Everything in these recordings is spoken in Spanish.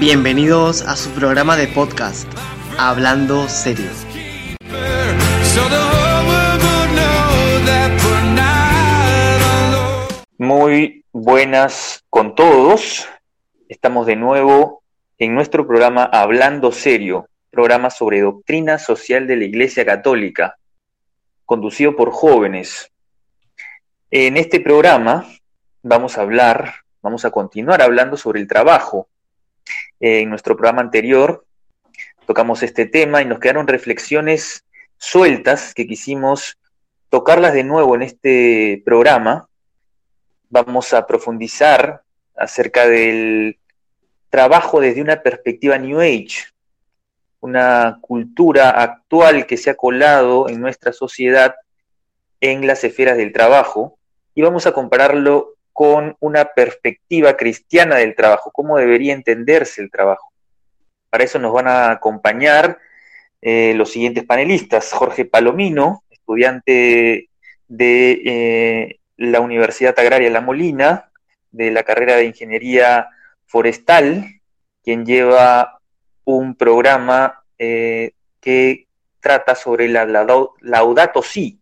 Bienvenidos a su programa de podcast, Hablando Serio. Muy buenas con todos. Estamos de nuevo en nuestro programa Hablando Serio, programa sobre doctrina social de la Iglesia Católica, conducido por jóvenes. En este programa vamos a hablar, vamos a continuar hablando sobre el trabajo. En nuestro programa anterior tocamos este tema y nos quedaron reflexiones sueltas que quisimos tocarlas de nuevo en este programa vamos a profundizar acerca del trabajo desde una perspectiva New Age, una cultura actual que se ha colado en nuestra sociedad en las esferas del trabajo, y vamos a compararlo con una perspectiva cristiana del trabajo, cómo debería entenderse el trabajo. Para eso nos van a acompañar eh, los siguientes panelistas, Jorge Palomino, estudiante de eh, la Universidad Agraria La Molina, de la carrera de Ingeniería Forestal, quien lleva un programa eh, que trata sobre la, Laudato, Si.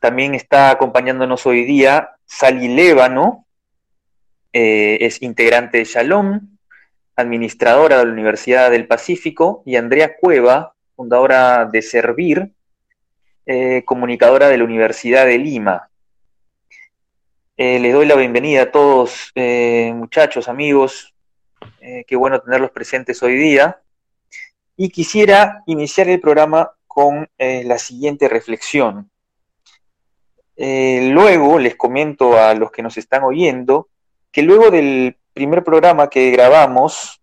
También está acompañándonos hoy día Sally Lévano, eh, es integrante de Shalom, administradora de la Universidad del Pacífico, y Andrea Cueva, fundadora de Servir, eh, comunicadora de la Universidad de Lima. Eh, les doy la bienvenida a todos, eh, muchachos, amigos. Eh, qué bueno tenerlos presentes hoy día. Y quisiera iniciar el programa con la siguiente reflexión. Luego les comento a los que nos están oyendo que luego del primer programa que grabamos,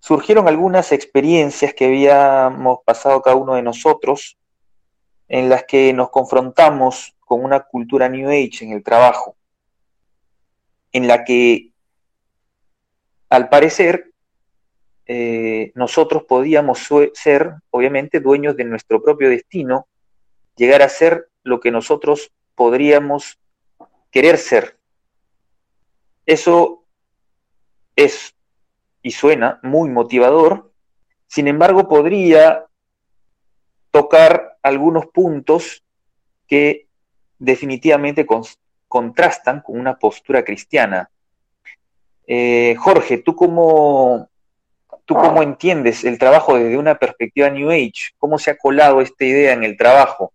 surgieron algunas experiencias que habíamos pasado cada uno de nosotros en las que nos confrontamos con una cultura New Age en el trabajo, en la que, al parecer, eh, nosotros podíamos ser, obviamente, dueños de nuestro propio destino, llegar a ser lo que nosotros podríamos querer ser. Eso es y suena muy motivador, sin embargo, podría tocar algunos puntos que definitivamente contrastan con una postura cristiana. Eh, Jorge, ¿tú cómo, ¿tú cómo entiendes el trabajo desde una perspectiva New Age? ¿Cómo se ha colado esta idea en el trabajo?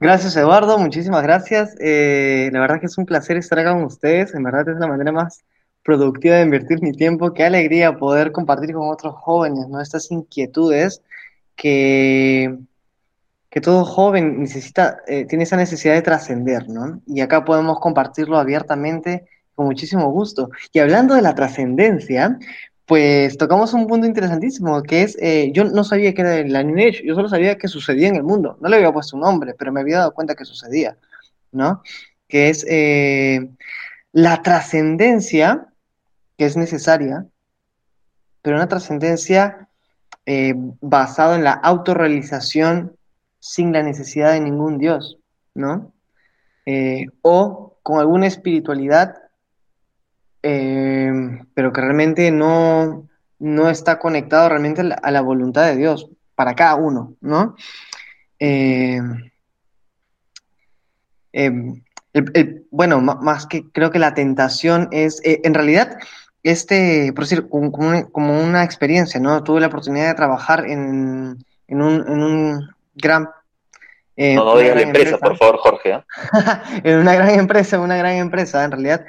Gracias, Eduardo, muchísimas gracias. Eh, la verdad que es un placer estar acá con ustedes. En verdad es la manera más productiva de invertir mi tiempo. Qué alegría poder compartir con otros jóvenes, ¿no? Estas inquietudes que, que todo joven necesita, eh, tiene esa necesidad de trascender, ¿no? Y acá podemos compartirlo abiertamente con muchísimo gusto. Y hablando de la trascendencia, pues tocamos un punto interesantísimo, que es, eh, yo no sabía que era la New Age, yo solo sabía que sucedía en el mundo, no le había puesto un nombre, pero me había dado cuenta que sucedía, ¿no? Que es eh, la trascendencia que es necesaria, pero una trascendencia eh, basada en la autorrealización sin la necesidad de ningún Dios, ¿no? Eh, o con alguna espiritualidad eh, pero que realmente no, no está conectado realmente a la, voluntad de Dios para cada uno, ¿no? Bueno, más que creo que la tentación es, en realidad, este, por decir, como, como una, experiencia, ¿no? Tuve la oportunidad de trabajar en, en un, en un gran... eh, No, no digas la empresa, por favor, Jorge. ¿eh? en una gran empresa, una gran empresa, en realidad,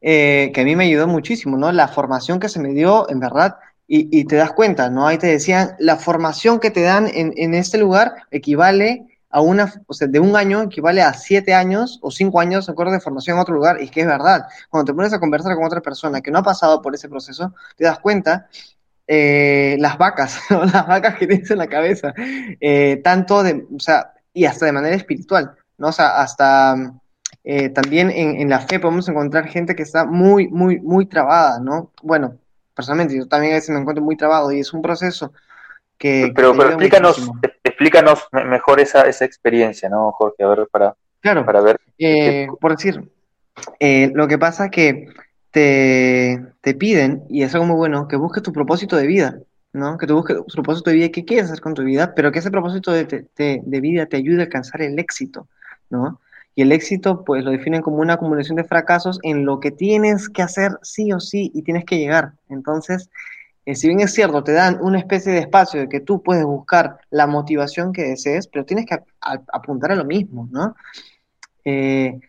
eh, que a mí me ayudó muchísimo, ¿no? La formación que se me dio, en verdad, y, y te das cuenta, ¿no? Ahí te decían, la formación que te dan en, en este lugar equivale a una, o sea, de un año equivale a siete años o cinco años, acuerdo, de formación en otro lugar, y es que es verdad. Cuando te pones a conversar con otra persona que no ha pasado por ese proceso, te das cuenta eh, las vacas, ¿no? las vacas que tienes en la cabeza, eh, tanto de, o sea, y hasta de manera espiritual, ¿no? O sea, hasta Eh, también en, en, la fe podemos encontrar gente que está muy, muy, muy trabada, ¿no? Bueno, personalmente yo también a veces me encuentro muy trabado y es un proceso que... Pero, que pero explícanos, muchísimo. Explícanos mejor esa, esa experiencia, ¿no, Jorge? A ver, para, claro, para ver. Eh, por decir, eh, lo que pasa que te, te, piden, y es algo muy bueno, que busques tu propósito de vida, ¿no? Que tú busques tu propósito de vida, qué quieres hacer con tu vida, pero que ese propósito de, de, de vida te ayude a alcanzar el éxito, ¿no? Y el éxito, pues lo definen como una acumulación de fracasos en lo que tienes que hacer sí o sí y tienes que llegar. Entonces, eh, si bien es cierto, te dan una especie de espacio de que tú puedes buscar la motivación que desees, pero tienes que a, a, apuntar a lo mismo, ¿no? Eh,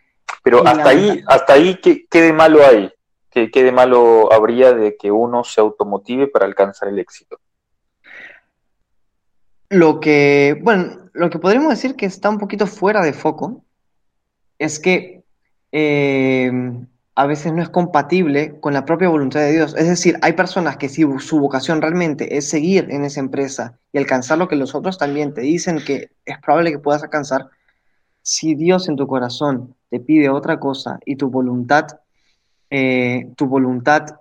pero hasta ahí, hasta ahí, ¿qué, ¿qué, de malo hay? ¿Qué, ¿Qué de malo habría de que uno se automotive para alcanzar el éxito? Lo que, bueno, lo que podríamos decir que está un poquito fuera de foco es que eh, a veces no es compatible con la propia voluntad de Dios. Es decir, hay personas que si su vocación realmente es seguir en esa empresa y alcanzar lo que los otros también te dicen que es probable que puedas alcanzar, si Dios en tu corazón te pide otra cosa y tu voluntad, eh, tu voluntad,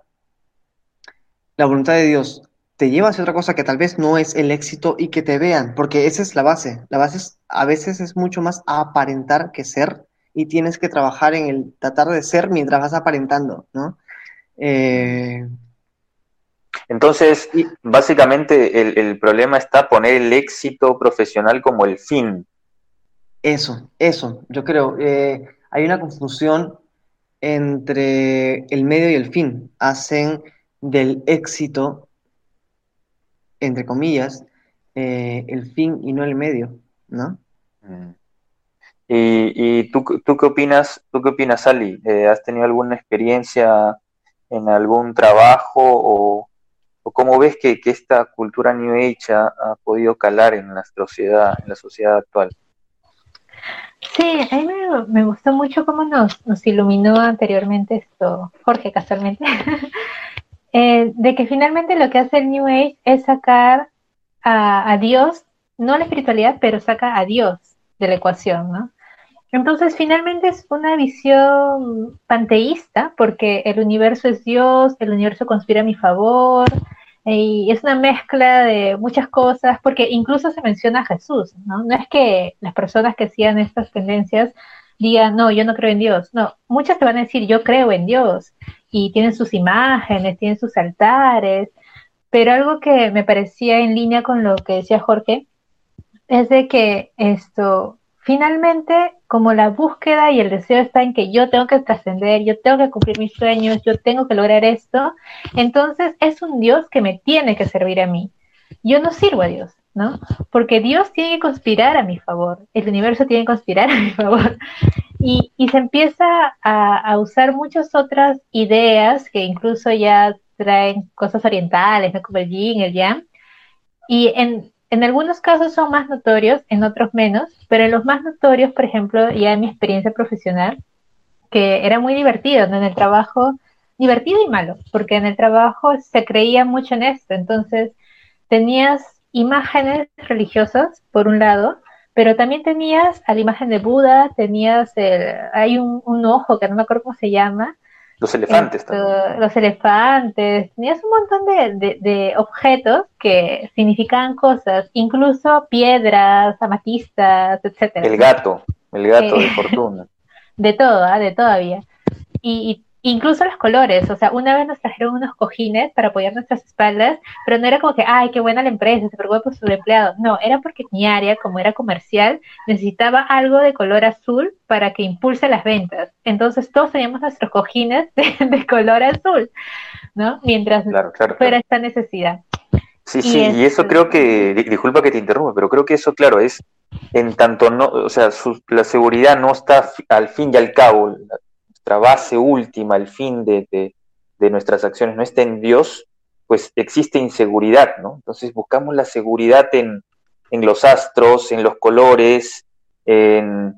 la voluntad de Dios te lleva hacia otra cosa que tal vez no es el éxito y que te vean, porque esa es la base. La base a veces es mucho más aparentar que ser y tienes que trabajar en el tratar de ser mientras vas aparentando, ¿no? Eh... Entonces, y, básicamente el, el, problema está poner el éxito profesional como el fin. Eso, eso, yo creo. Eh, hay una confusión entre el medio y el fin. Hacen del éxito, entre comillas, eh, el fin y no el medio, ¿no? Mm. ¿Y, y tú, tú, qué opinas, tú qué opinas, Ali? Eh, ¿Has tenido alguna experiencia en algún trabajo o, cómo ves que, esta cultura New Age ha, podido calar en la sociedad, en la sociedad actual? Sí, a mí me, me gustó mucho cómo nos, nos, iluminó anteriormente esto, Jorge, casualmente, eh, de que finalmente lo que hace el New Age es sacar a, a Dios, no la espiritualidad, pero saca a Dios de la ecuación, ¿no? Entonces, finalmente es una visión panteísta, porque el universo es Dios, el universo conspira a mi favor, y es una mezcla de muchas cosas, porque incluso se menciona a Jesús, ¿no? No es que las personas que hacían estas tendencias digan, no, yo no creo en Dios, no, muchas te van a decir, yo creo en Dios, y tienen sus imágenes, tienen sus altares, pero algo que me parecía en línea con lo que decía Jorge, es de que esto, finalmente, como la búsqueda y el deseo está en que yo tengo que trascender, yo tengo que cumplir mis sueños, yo tengo que lograr esto, entonces es un Dios que me tiene que servir a mí. Yo no sirvo a Dios, ¿no? Porque Dios tiene que conspirar a mi favor, el universo tiene que conspirar a mi favor. Y, se empieza a, a, usar muchas otras ideas que incluso ya traen cosas orientales, ¿no? como el yin, el yang. Y en, en algunos casos son más notorios, en otros menos, pero en los más notorios, por ejemplo, ya en mi experiencia profesional, que era muy divertido, ¿no? En el trabajo, divertido y malo, porque en el trabajo se creía mucho en esto, entonces tenías imágenes religiosas, por un lado, pero también tenías a la imagen de Buda, tenías el, hay un, un ojo que no me acuerdo cómo se llama, los elefantes Esto, también. Los elefantes. Tenías un montón de, de, de, objetos que significaban cosas, incluso piedras, amatistas, etcétera. El gato, el gato eh, de fortuna. De todo, ¿eh? de todavía. Y, y, incluso los colores, o sea, una vez nos trajeron unos cojines para apoyar nuestras espaldas, pero no era como que, ay, qué buena la empresa, se preocupa por su empleado. No, era porque mi área, como era comercial, necesitaba algo de color azul para que impulse las ventas. Entonces todos teníamos nuestros cojines de, de color azul, ¿no? Mientras claro, claro, fuera claro. esta necesidad. Sí, sí, y, y eso creo que, disculpa que te interrumpa, pero creo que eso, claro, es en tanto no, o sea, su, la seguridad no está al fin y al cabo, base última, el fin de, de, de, nuestras acciones no está en Dios, pues existe inseguridad, ¿no? Entonces buscamos la seguridad en, en los astros, en los colores, en,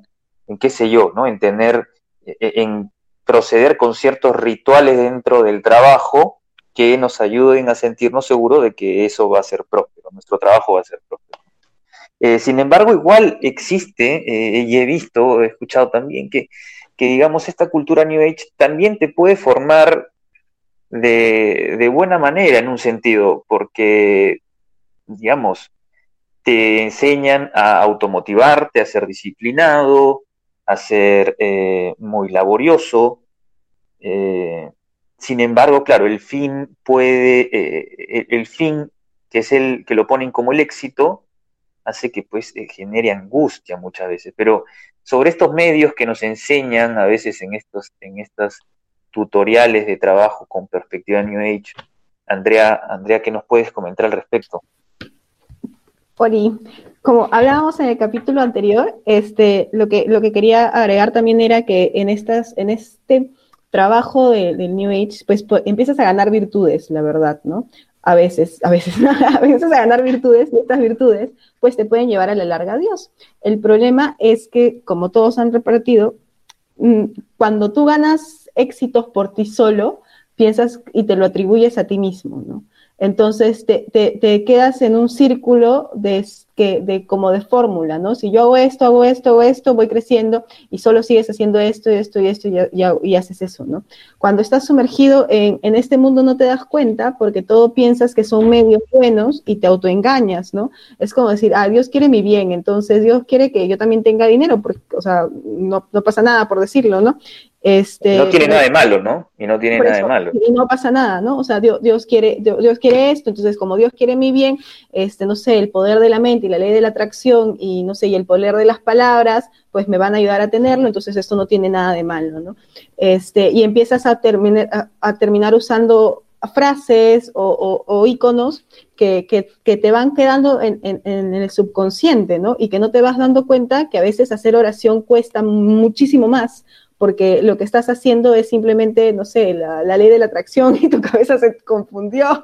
qué sé yo, ¿no? En tener, en proceder con ciertos rituales dentro del trabajo que nos ayuden a sentirnos seguros de que eso va a ser próspero, nuestro trabajo va a ser próspero. Eh, sin embargo, igual existe, eh, y he visto, he escuchado también que que, digamos, esta cultura New Age también te puede formar de, buena manera en un sentido, porque, digamos, te enseñan a automotivarte, a ser disciplinado, a ser eh, muy laborioso. Eh, sin embargo, claro, el fin puede, eh, el, fin que es el que lo ponen como el éxito, hace que pues genere angustia muchas veces. Pero sobre estos medios que nos enseñan a veces en estos, en estos tutoriales de trabajo con perspectiva New Age, Andrea, Andrea, ¿qué nos puedes comentar al respecto? Ori, como hablábamos en el capítulo anterior, este, lo que, lo que quería agregar también era que en estas, en este trabajo del New Age, pues, empiezas a ganar virtudes, la verdad, ¿no? A veces, a veces, a veces a ganar virtudes, y estas virtudes, pues te pueden llevar a la larga a Dios. El problema es que, como todos han repartido, mm, cuando tú ganas éxitos por ti solo, piensas y te lo atribuyes a ti mismo, ¿no? Entonces te, quedas en un círculo de, que, de como de fórmula, ¿no? Si yo hago esto, hago esto, hago esto, voy creciendo y solo sigues haciendo esto y esto y esto y, haces eso, ¿no? Cuando estás sumergido en, en, este mundo no te das cuenta porque todo piensas que son medios buenos y te autoengañas, ¿no? Es como decir, ah, Dios quiere mi bien, entonces Dios quiere que yo también tenga dinero, porque, o sea, no pasa nada por decirlo, ¿no? Este, no tiene nada de malo, ¿no? Y no tiene nada de malo. Y no pasa nada, ¿no? O sea, Dios, Dios, quiere, Dios, quiere esto, entonces como Dios quiere mi bien, este, no sé, el poder de la mente y la ley de la atracción y no sé, y el poder de las palabras, pues me van a ayudar a tenerlo, entonces esto no tiene nada de malo, ¿no? Este, y empiezas a, terminar, a, terminar usando frases o, o, iconos que, que, que, te van quedando en, en, en, el subconsciente, ¿no? Y que no te vas dando cuenta que a veces hacer oración cuesta muchísimo más porque lo que estás haciendo es simplemente, no sé, la, ley de la atracción y tu cabeza se confundió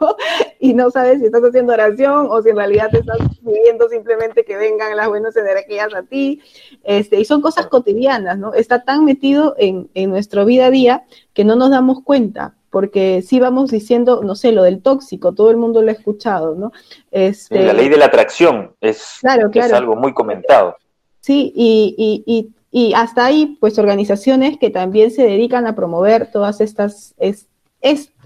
y no sabes si estás haciendo oración o si en realidad te estás pidiendo simplemente que vengan las buenas energías a ti. Este, y son cosas cotidianas, ¿no? Está tan metido en, en nuestro vida a día que no nos damos cuenta, porque si vamos diciendo, no sé, lo del tóxico, todo el mundo lo ha escuchado, ¿no? Este, la ley de la atracción es, es algo muy comentado. Sí, y, y, y y hasta ahí, pues organizaciones que también se dedican a promover todas estas, es,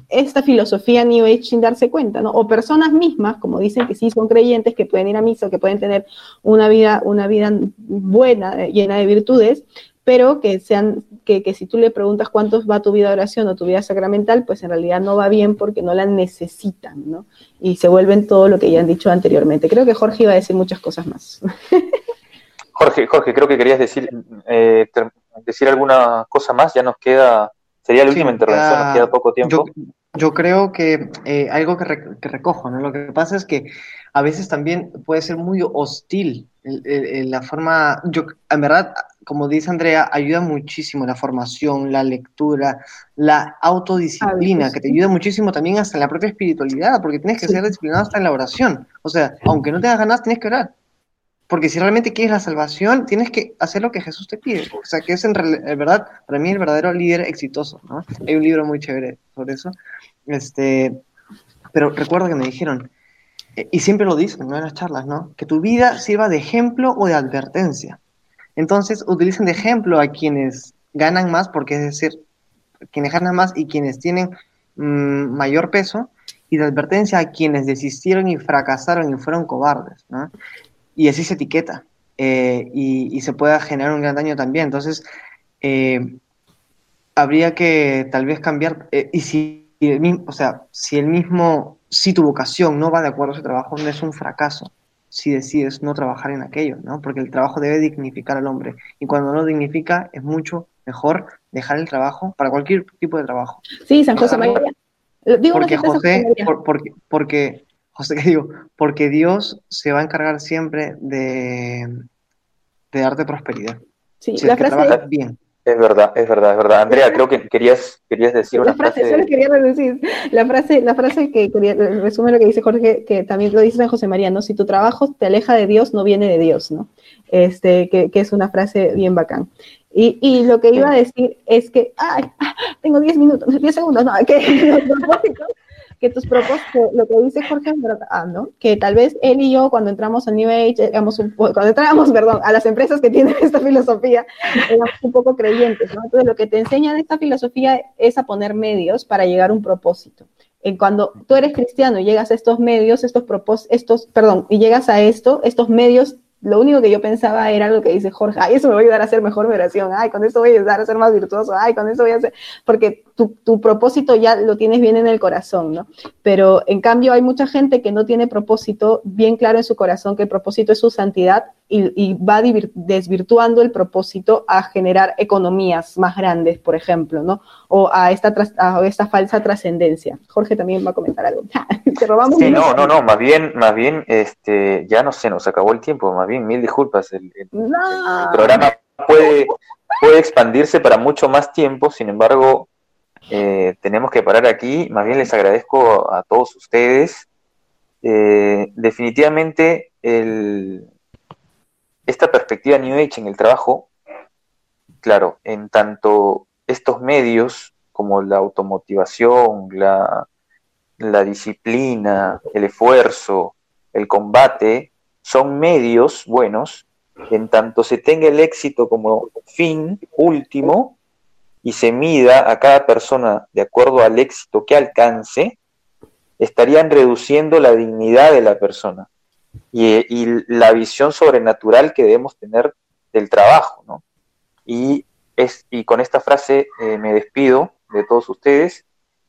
esta filosofía New Age sin darse cuenta, ¿no? O personas mismas, como dicen que sí son creyentes, que pueden ir a misa, que pueden tener una vida, una vida buena, eh, llena de virtudes, pero que sean, que, que, si tú le preguntas cuántos va tu vida de oración o tu vida sacramental, pues en realidad no va bien porque no la necesitan, ¿no? Y se vuelven todo lo que ya han dicho anteriormente. Creo que Jorge iba a decir muchas cosas más. Jorge, Jorge, creo que querías decir, eh, decir alguna cosa más, ya nos queda, sería la última intervención, nos queda poco tiempo. Yo, creo que eh, algo que, recojo, ¿no? Lo que pasa es que a veces también puede ser muy hostil la forma, yo, en verdad, como dice Andrea, ayuda muchísimo la formación, la lectura, la autodisciplina, que te ayuda muchísimo también hasta en la propia espiritualidad, porque tienes que ser disciplinado hasta en la oración. O sea, aunque no tengas ganas, tienes que orar. Porque si realmente quieres la salvación, tienes que hacer lo que Jesús te pide. O sea, que es en, verdad, para mí, el verdadero líder exitoso. ¿no? Hay un libro muy chévere sobre eso. Este, pero recuerdo que me dijeron, eh, y siempre lo dicen ¿no? en las charlas, ¿no? que tu vida sirva de ejemplo o de advertencia. Entonces, utilicen de ejemplo a quienes ganan más, porque es decir, quienes ganan más y quienes tienen mm, mayor peso, y de advertencia a quienes desistieron y fracasaron y fueron cobardes. ¿no? Y así se etiqueta eh, y, se pueda generar un gran daño también. Entonces, eh, habría que tal vez cambiar, eh, y si el mismo, o sea, si el mismo, si tu vocación no va de acuerdo a ese trabajo, no es un fracaso si decides no trabajar en aquello, ¿no? Porque el trabajo debe dignificar al hombre y cuando no dignifica es mucho mejor dejar el trabajo para cualquier tipo de trabajo. Sí, San José María. Digo porque José, porque, porque José, ¿qué digo? Porque Dios se va a encargar siempre de, de darte prosperidad. Sí, la frase... bien. Es verdad, es verdad, es verdad. Andrea, creo que querías, querías decir una frase. frase quería decir. La frase, la frase que quería, resume lo que dice Jorge, que también lo dice San José María, ¿no? Si tu trabajo te aleja de Dios, no viene de Dios, ¿no? Este, que, que es una frase bien bacán. Y, y, lo que iba a decir es que, ay, tengo 10 minutos, 10 segundos, no, que los propósitos, que tus propósitos, lo que dice Jorge verdad, ¿no? Que tal vez él y yo cuando entramos a New Age, éramos un, cuando entramos, perdón, a las empresas que tienen esta filosofía, éramos un poco creyentes, ¿no? Entonces lo que te enseñan esta filosofía es a poner medios para llegar a un propósito. En cuando tú eres cristiano y llegas a estos medios, estos propósitos, estos, perdón, y llegas a esto, estos medios lo único que yo pensaba era lo que dice Jorge, ay, eso me va a ayudar a hacer mejor oración, ay, con eso voy a ayudar a ser más virtuoso, ay, con eso voy a hacer, porque tu, tu, propósito ya lo tienes bien en el corazón, ¿no? Pero en cambio hay mucha gente que no tiene propósito bien claro en su corazón, que el propósito es su santidad y, y va desvirtuando el propósito a generar economías más grandes, por ejemplo, ¿no? O a esta, a esta falsa trascendencia. Jorge también va a comentar algo. Te robamos. Sí, no, no, no, más bien, más bien, este, ya no se nos acabó el tiempo, más bien, mil disculpas. El, el, no. el programa puede, puede expandirse para mucho más tiempo, sin embargo, eh, tenemos que parar aquí. Más bien les agradezco a todos ustedes. Eh, definitivamente el, esta perspectiva New Age en el trabajo, claro, en tanto estos medios como la automotivación, la, la disciplina, el esfuerzo, el combate, son medios buenos en tanto se tenga el éxito como fin último y se mida a cada persona de acuerdo al éxito que alcance, estarían reduciendo la dignidad de la persona y, la visión sobrenatural que debemos tener del trabajo. ¿no? Y, es, y con esta frase eh, me despido de todos ustedes,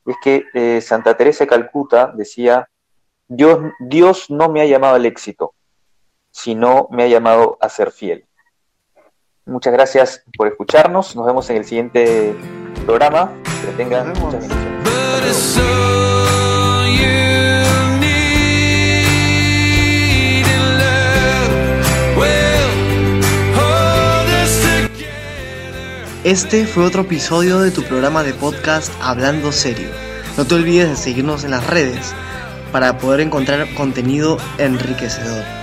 es que eh, Santa Teresa de Calcuta decía, Dios, Dios no me ha llamado al éxito, sino me ha llamado a ser fiel. Muchas gracias por escucharnos. Nos vemos en el siguiente programa. Que tengan muchas Este fue otro episodio de tu programa de podcast Hablando Serio. No te olvides de seguirnos en las redes para poder encontrar contenido enriquecedor.